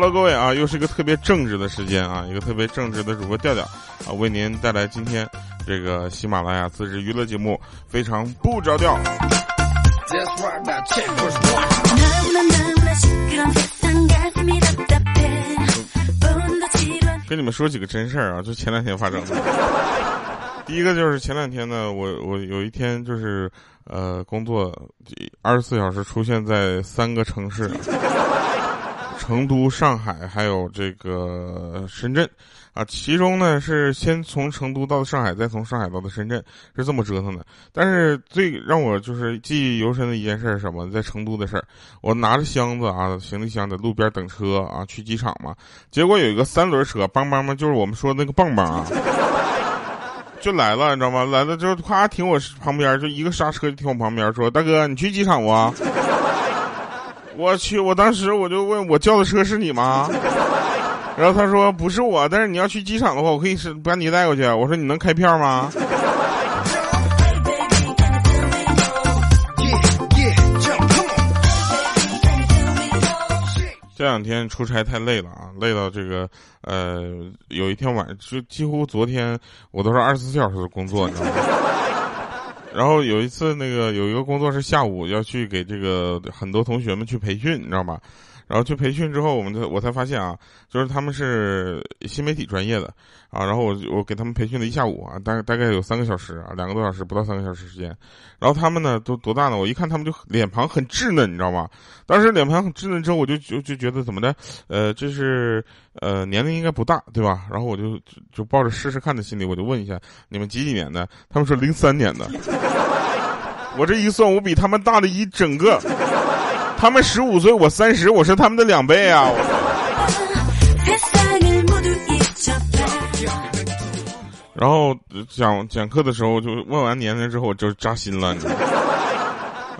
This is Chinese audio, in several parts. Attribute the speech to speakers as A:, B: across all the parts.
A: Hello，各位啊，又是一个特别正直的时间啊，一个特别正直的主播调调啊，为您带来今天这个喜马拉雅自制娱乐节目，非常不着调。跟你们说几个真事儿啊，就前两天发生的。第一个就是前两天呢，我我有一天就是呃工作二十四小时出现在三个城市。成都、上海还有这个深圳，啊，其中呢是先从成都到上海，再从上海到的深圳，是这么折腾的。但是最让我就是记忆犹深的一件事是什么？在成都的事儿，我拿着箱子啊，行李箱在路边等车啊，去机场嘛。结果有一个三轮车，邦邦嘛，就是我们说的那个棒棒啊，就来了，你知道吗？来了之后，咵停我旁边，就一个刹车就停我旁边，说：“大哥，你去机场不？”我去！我当时我就问我叫的车是你吗？然后他说不是我，但是你要去机场的话，我可以是把你带过去。我说你能开票吗？这两天出差太累了啊，累到这个呃，有一天晚上就几乎昨天我都是二十四小时的工作，你知道吗？然后有一次，那个有一个工作是下午要去给这个很多同学们去培训，你知道吗？然后去培训之后，我们才我才发现啊，就是他们是新媒体专业的啊。然后我我给他们培训了一下午啊，大概大概有三个小时啊，两个多小时不到三个小时时间。然后他们呢都多大呢？我一看他们就脸庞很稚嫩，你知道吗？当时脸庞很稚嫩之后，我就就就觉得怎么的？呃，这是呃年龄应该不大，对吧？然后我就就抱着试试看的心理，我就问一下你们几几年的？他们说零三年的。我这一算，我比他们大了一整个。他们十五岁，我三十，我是他们的两倍啊！然后讲讲课的时候，就问完年龄之后，我就扎心了。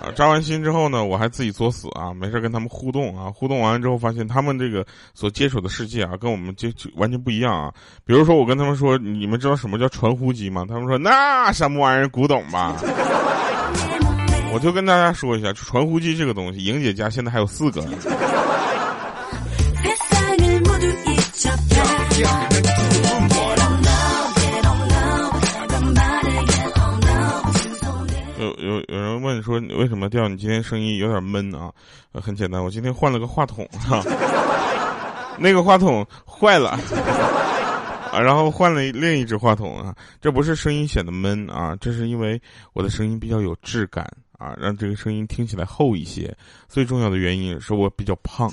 A: 啊，扎完心之后呢，我还自己作死啊，没事跟他们互动啊。互动完了之后，发现他们这个所接触的世界啊，跟我们接完全不一样啊。比如说，我跟他们说，你们知道什么叫传呼机吗？他们说那什么玩意儿，古董吧。我就跟大家说一下，传呼机这个东西，莹姐家现在还有四个。有有有人问说，为什么调你今天声音有点闷啊？很简单，我今天换了个话筒哈，那个话筒坏了啊，然后换了另一只话筒啊，这不是声音显得闷啊，这是因为我的声音比较有质感。啊，让这个声音听起来厚一些。最重要的原因是我比较胖。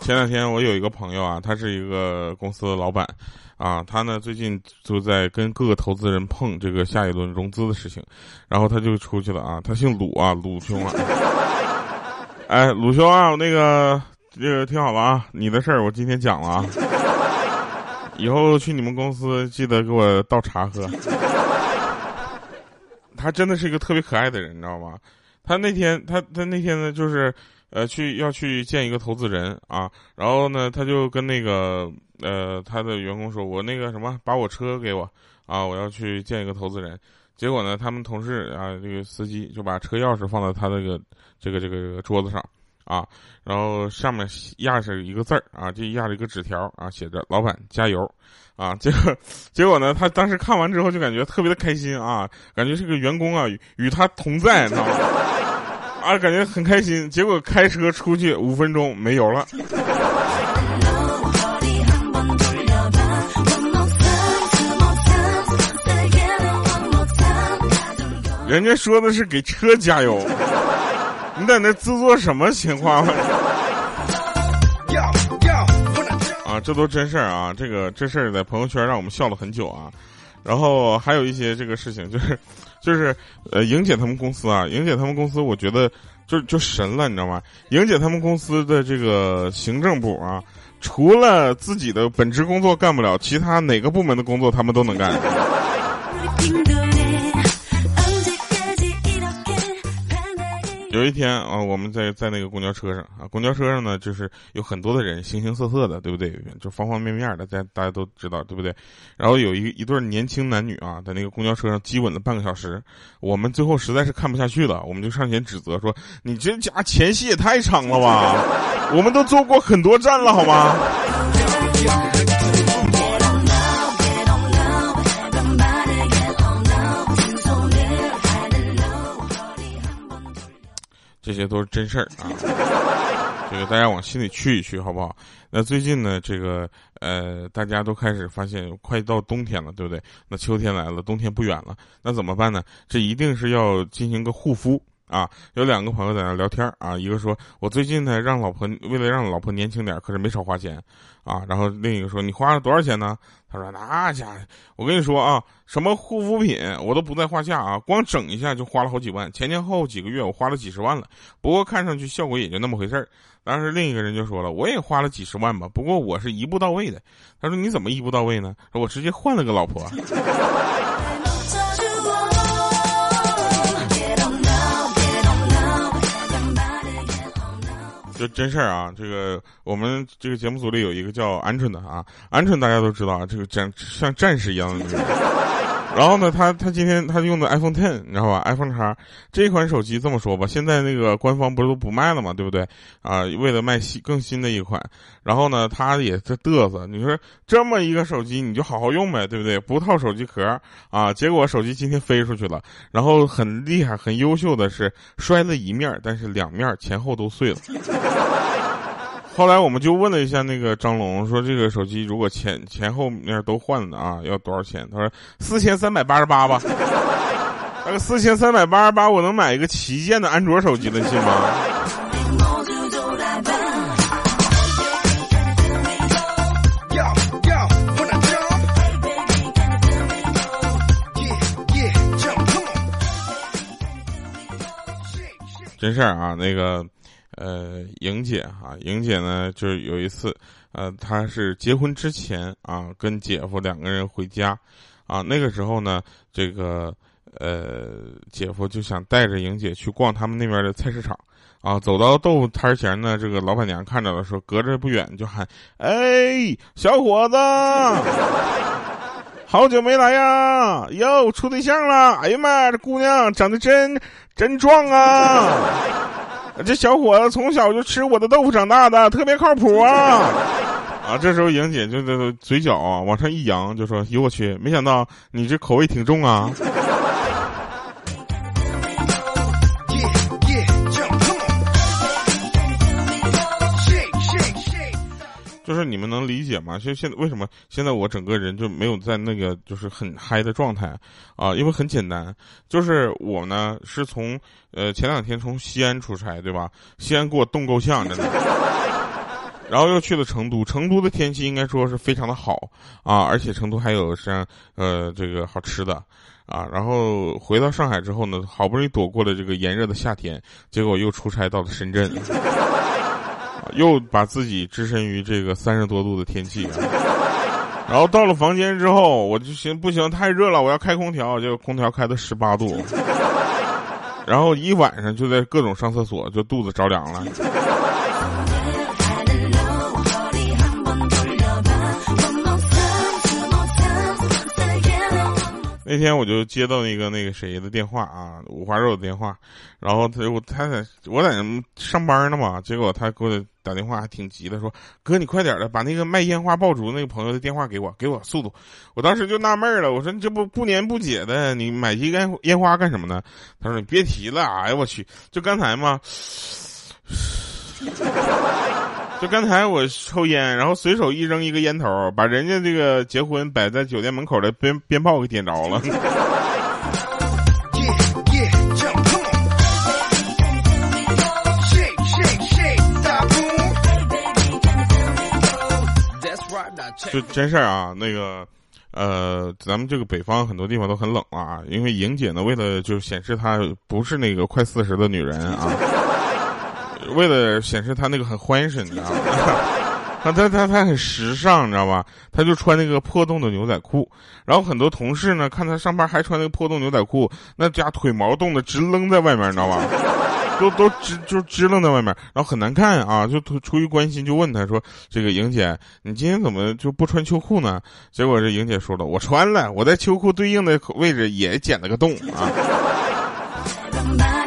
A: 前两天我有一个朋友啊，他是一个公司的老板，啊，他呢最近就在跟各个投资人碰这个下一轮融资的事情，然后他就出去了啊，他姓鲁啊，鲁兄啊，哎，鲁兄啊，那个。这个听好了啊，你的事儿我今天讲了啊，以后去你们公司记得给我倒茶喝。他真的是一个特别可爱的人，你知道吗？他那天他他那天呢，就是呃去要去见一个投资人啊，然后呢他就跟那个呃他的员工说，我那个什么把我车给我啊，我要去见一个投资人。结果呢，他们同事啊这个司机就把车钥匙放在他那个这个这个桌子上。啊，然后上面压着一个字儿啊，就压着一个纸条啊，写着“老板加油”，啊，结果结果呢，他当时看完之后就感觉特别的开心啊，感觉这个员工啊与他同在，知道吗？啊，感觉很开心。结果开车出去五分钟没油了，人家说的是给车加油。你在那自作什么情况？啊，这都真事儿啊！这个这事儿在朋友圈让我们笑了很久啊。然后还有一些这个事情，就是 就是呃，莹姐他们公司啊，莹姐他们公司，我觉得就就神了，你知道吗？莹姐他们公司的这个行政部啊，除了自己的本职工作干不了，其他哪个部门的工作他们都能干。有一天啊，我们在在那个公交车上啊，公交车上呢，就是有很多的人，形形色色的，对不对？就方方面面的，大大家都知道，对不对？然后有一一对年轻男女啊，在那个公交车上激吻了半个小时，我们最后实在是看不下去了，我们就上前指责说：“你这家前戏也太长了吧？我们都坐过很多站了，好吗？”这些都是真事儿啊，这个大家往心里去一去，好不好？那最近呢，这个呃，大家都开始发现快到冬天了，对不对？那秋天来了，冬天不远了，那怎么办呢？这一定是要进行个护肤啊！有两个朋友在那聊天啊，一个说我最近呢让老婆为了让老婆年轻点，可是没少花钱啊。然后另一个说你花了多少钱呢？他说：“那家伙，我跟你说啊，什么护肤品我都不在话下啊，光整一下就花了好几万，前前后后几个月我花了几十万了。不过看上去效果也就那么回事儿。当时另一个人就说了，我也花了几十万吧，不过我是一步到位的。他说你怎么一步到位呢？我直接换了个老婆。”就真事儿啊！这个我们这个节目组里有一个叫鹌鹑的啊，鹌鹑大家都知道啊，这个战像战士一样的。然后呢，他他今天他用的 iPhone Ten，你知道吧？iPhone 叉这款手机这么说吧，现在那个官方不是都不卖了嘛，对不对？啊，为了卖新更新的一款，然后呢，他也在嘚瑟。你说这么一个手机，你就好好用呗，对不对？不套手机壳啊，结果手机今天飞出去了，然后很厉害、很优秀的是摔了一面，但是两面前后都碎了。后来我们就问了一下那个张龙，说这个手机如果前前后面都换了啊，要多少钱？他说四千三百八十八吧。那个四千三百八十八，我能买一个旗舰的安卓手机的，信吗？真事儿啊，那个。呃，莹姐哈，莹姐呢，就是有一次，呃，她是结婚之前啊，跟姐夫两个人回家，啊，那个时候呢，这个呃，姐夫就想带着莹姐去逛他们那边的菜市场，啊，走到豆腐摊前呢，这个老板娘看着了，说隔着不远就喊：“哎，小伙子，好久没来呀，哟，处对象了？哎呀妈，这姑娘长得真真壮啊！” 这小伙子从小就吃我的豆腐长大的，特别靠谱啊！啊，这时候莹姐就这嘴角啊往上一扬，就说：“哟我去，没想到你这口味挺重啊！” 就是你们能理解吗？就现在为什么现在我整个人就没有在那个就是很嗨的状态啊？因为很简单，就是我呢是从呃前两天从西安出差，对吧？西安给我冻够呛，真的。然后又去了成都，成都的天气应该说是非常的好啊，而且成都还有像呃这个好吃的啊。然后回到上海之后呢，好不容易躲过了这个炎热的夏天，结果又出差到了深圳。又把自己置身于这个三十多度的天气，然后到了房间之后，我就行不行？太热了，我要开空调，结果空调开到十八度，然后一晚上就在各种上厕所，就肚子着凉了。那天我就接到那个那个谁的电话啊，五花肉的电话，然后他我他在我在上班呢嘛，结果他给我打电话还挺急的，说哥你快点的把那个卖烟花爆竹那个朋友的电话给我，给我速度。我当时就纳闷了，我说你这不不年不节的，你买一烟烟花干什么呢？他说你别提了，哎呀我去，就刚才嘛。就刚才我抽烟，然后随手一扔一个烟头，把人家这个结婚摆在酒店门口的鞭鞭炮给点着了。就真事儿啊，那个，呃，咱们这个北方很多地方都很冷啊，因为莹姐呢，为了就显示她不是那个快四十的女人啊。为了显示她那个很欢实，你知道吗？他他他他很时尚，你知道吧？她就穿那个破洞的牛仔裤，然后很多同事呢看她上班还穿那个破洞牛仔裤，那家腿毛冻得直扔在外面，你知道吧？都都支就支棱在外面，然后很难看啊，就出于关心就问他说：“这个莹姐，你今天怎么就不穿秋裤呢？”结果这莹姐说了：“我穿了，我在秋裤对应的位置也剪了个洞啊。”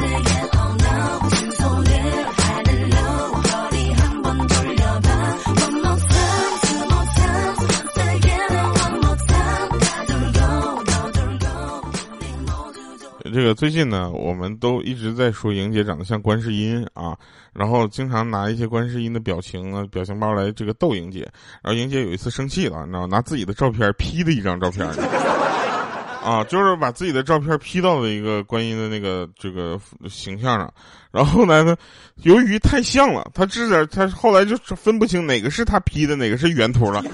A: 这个最近呢，我们都一直在说莹姐长得像观世音啊，然后经常拿一些观世音的表情啊、表情包来这个逗莹姐。然后莹姐有一次生气了，你知道，拿自己的照片 P 的一张照片，啊，就是把自己的照片 P 到了一个观音的那个这个形象上。然后后来呢，由于太像了，他这点他后来就分不清哪个是他 P 的，哪个是原图了。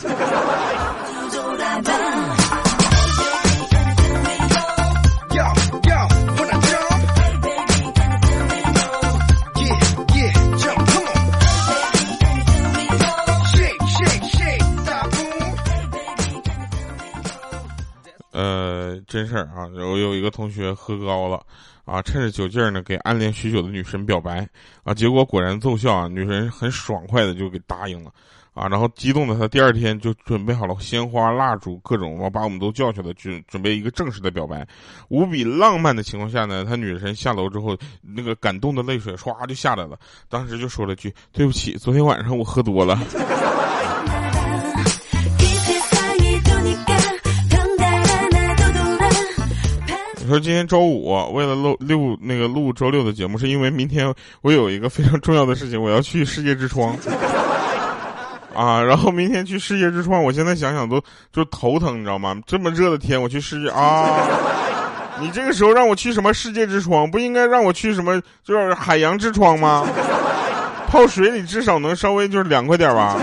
A: 呃，真事儿啊！我有一个同学喝高了，啊，趁着酒劲儿呢，给暗恋许久的女神表白，啊，结果果然奏效啊，女神很爽快的就给答应了，啊，然后激动的他第二天就准备好了鲜花、蜡烛各种，然后把我们都叫去了，准准备一个正式的表白。无比浪漫的情况下呢，他女神下楼之后，那个感动的泪水唰就下来了，当时就说了句：“对不起，昨天晚上我喝多了。” 说今天周五，为了录录那个录周六的节目，是因为明天我有一个非常重要的事情，我要去世界之窗。啊，然后明天去世界之窗，我现在想想都就头疼，你知道吗？这么热的天，我去世界啊！你这个时候让我去什么世界之窗？不应该让我去什么就是海洋之窗吗？泡水里至少能稍微就是凉快点吧。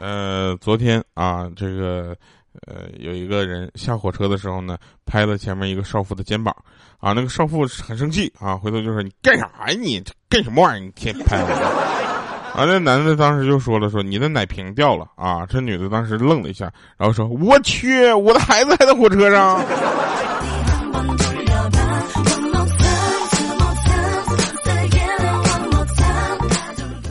A: 呃，昨天啊，这个呃，有一个人下火车的时候呢，拍了前面一个少妇的肩膀，啊，那个少妇很生气啊，回头就说：“你干啥呀？你干什么玩意儿？你天拍我！”啊，那男的当时就说了：“说你的奶瓶掉了啊！”这女的当时愣了一下，然后说：“我去，我的孩子还在火车上。”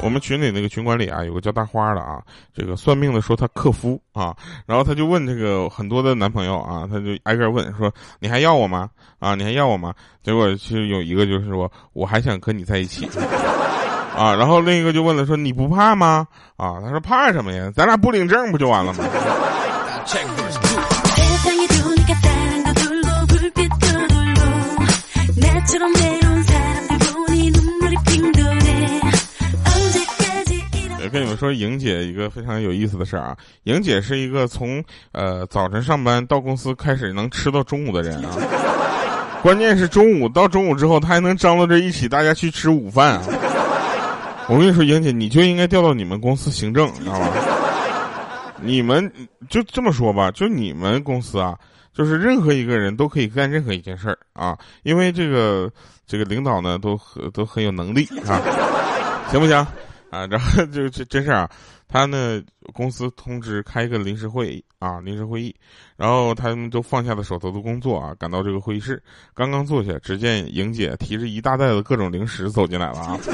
A: 我们群里那个群管理啊，有个叫大花的啊，这个算命的说他克夫啊，然后他就问这个很多的男朋友啊，他就挨个问说你还要我吗？啊，你还要我吗？结果其实有一个就是说我还想跟你在一起啊，然后另一个就问了说你不怕吗？啊，他说怕什么呀？咱俩不领证不就完了吗？跟你们说，莹姐一个非常有意思的事儿啊！莹姐是一个从呃早晨上班到公司开始能吃到中午的人啊。关键是中午到中午之后，她还能张罗着一起大家去吃午饭啊。我跟你说，莹姐，你就应该调到你们公司行政，知道吧？你们就这么说吧，就你们公司啊，就是任何一个人都可以干任何一件事儿啊，因为这个这个领导呢都很都很有能力啊，行不行？啊，然后 就这真事儿啊，他呢公司通知开一个临时会议啊，临时会议，然后他们都放下了手头的工作啊，赶到这个会议室，刚刚坐下，只见莹姐提着一大袋子各种零食走进来了啊。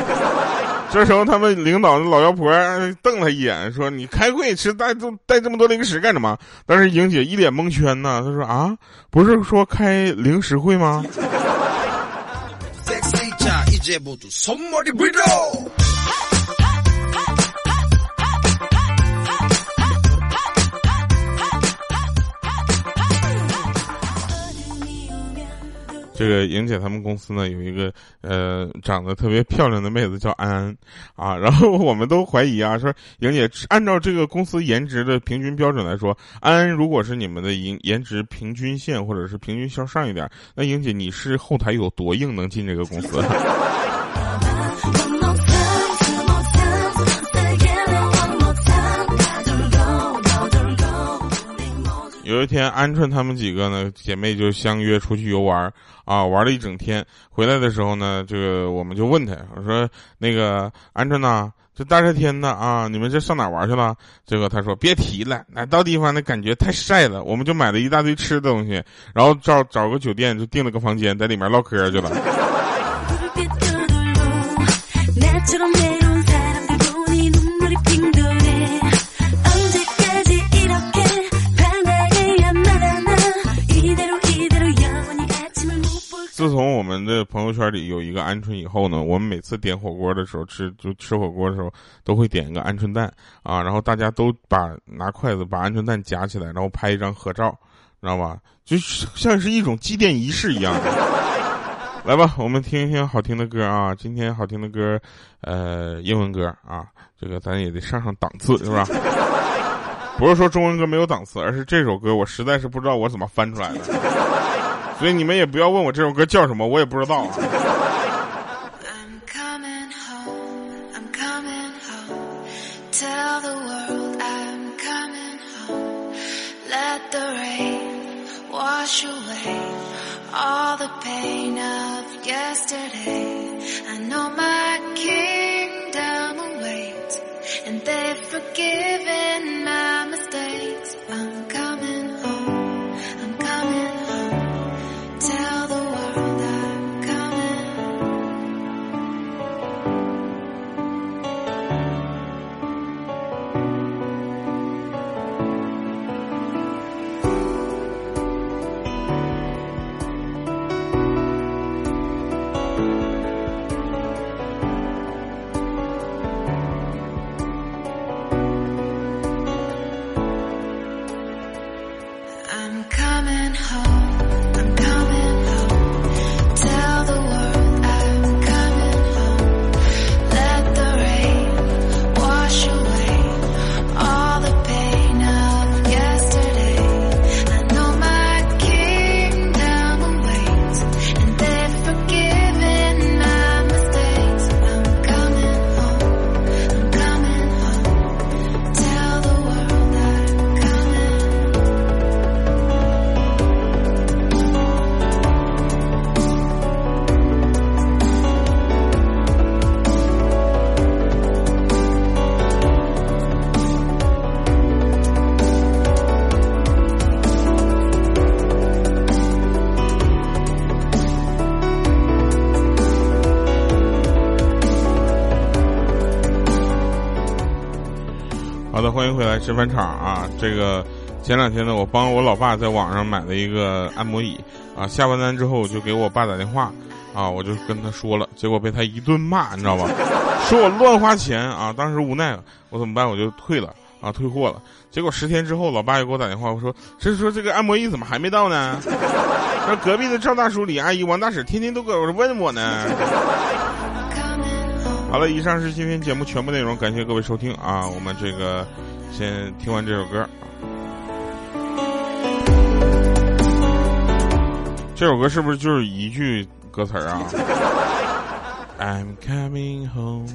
A: 这时候他们领导的老妖婆瞪他一眼，说：“你开会吃带这带这么多零食干什么？”但是莹姐一脸蒙圈呢，她说：“啊，不是说开零食会吗？”这个莹姐他们公司呢有一个呃长得特别漂亮的妹子叫安安啊，然后我们都怀疑啊，说莹姐按照这个公司颜值的平均标准来说，安安如果是你们的颜颜值平均线或者是平均向上一点，那莹姐你是后台有多硬能进这个公司？有
B: 一天，鹌鹑他们几个呢姐妹就相约出去游玩啊，玩了一整天。回来的时候呢，这个我们就问他，我说那个鹌鹑呐，这大热天的啊，你们这上哪玩去了？结果他说别提了，那到地方那感觉太晒了，我们就买了一大堆吃的东西，然后找找个酒店就订了个房间，在里面唠嗑去了。自从我们的朋友圈里有一个鹌鹑以后呢，我们每次点火锅的时候吃，就吃火锅的时候都会点一个鹌鹑蛋啊，然后大家都把拿筷子把鹌鹑蛋夹起来，然后拍一张合照，知道吧？就像是一种祭奠仪式一样。来吧，我们听一听好听的歌啊！今天好听的歌，呃，英文歌啊，这个咱也得上上档次，是吧？不是说中文歌没有档次，而是这首歌我实在是不知道我怎么翻出来的。所以你们也不要问我这首歌叫什么，我也不知道。欢来吃饭场啊！这个前两天呢，我帮我老爸在网上买了一个按摩椅啊，下完单之后我就给我爸打电话啊，我就跟他说了，结果被他一顿骂，你知道吧？说我乱花钱啊！当时无奈了，我怎么办？我就退了啊，退货了。结果十天之后，老爸又给我打电话，我说：“这是说这个按摩椅怎么还没到呢？” 那隔壁的赵大叔、李阿姨、王大婶天天都搁我问我呢。好了，以上是今天节目全部内容，感谢各位收听啊！我们这个先听完这首歌，这首歌是不是就是一句歌词啊？I'm coming home。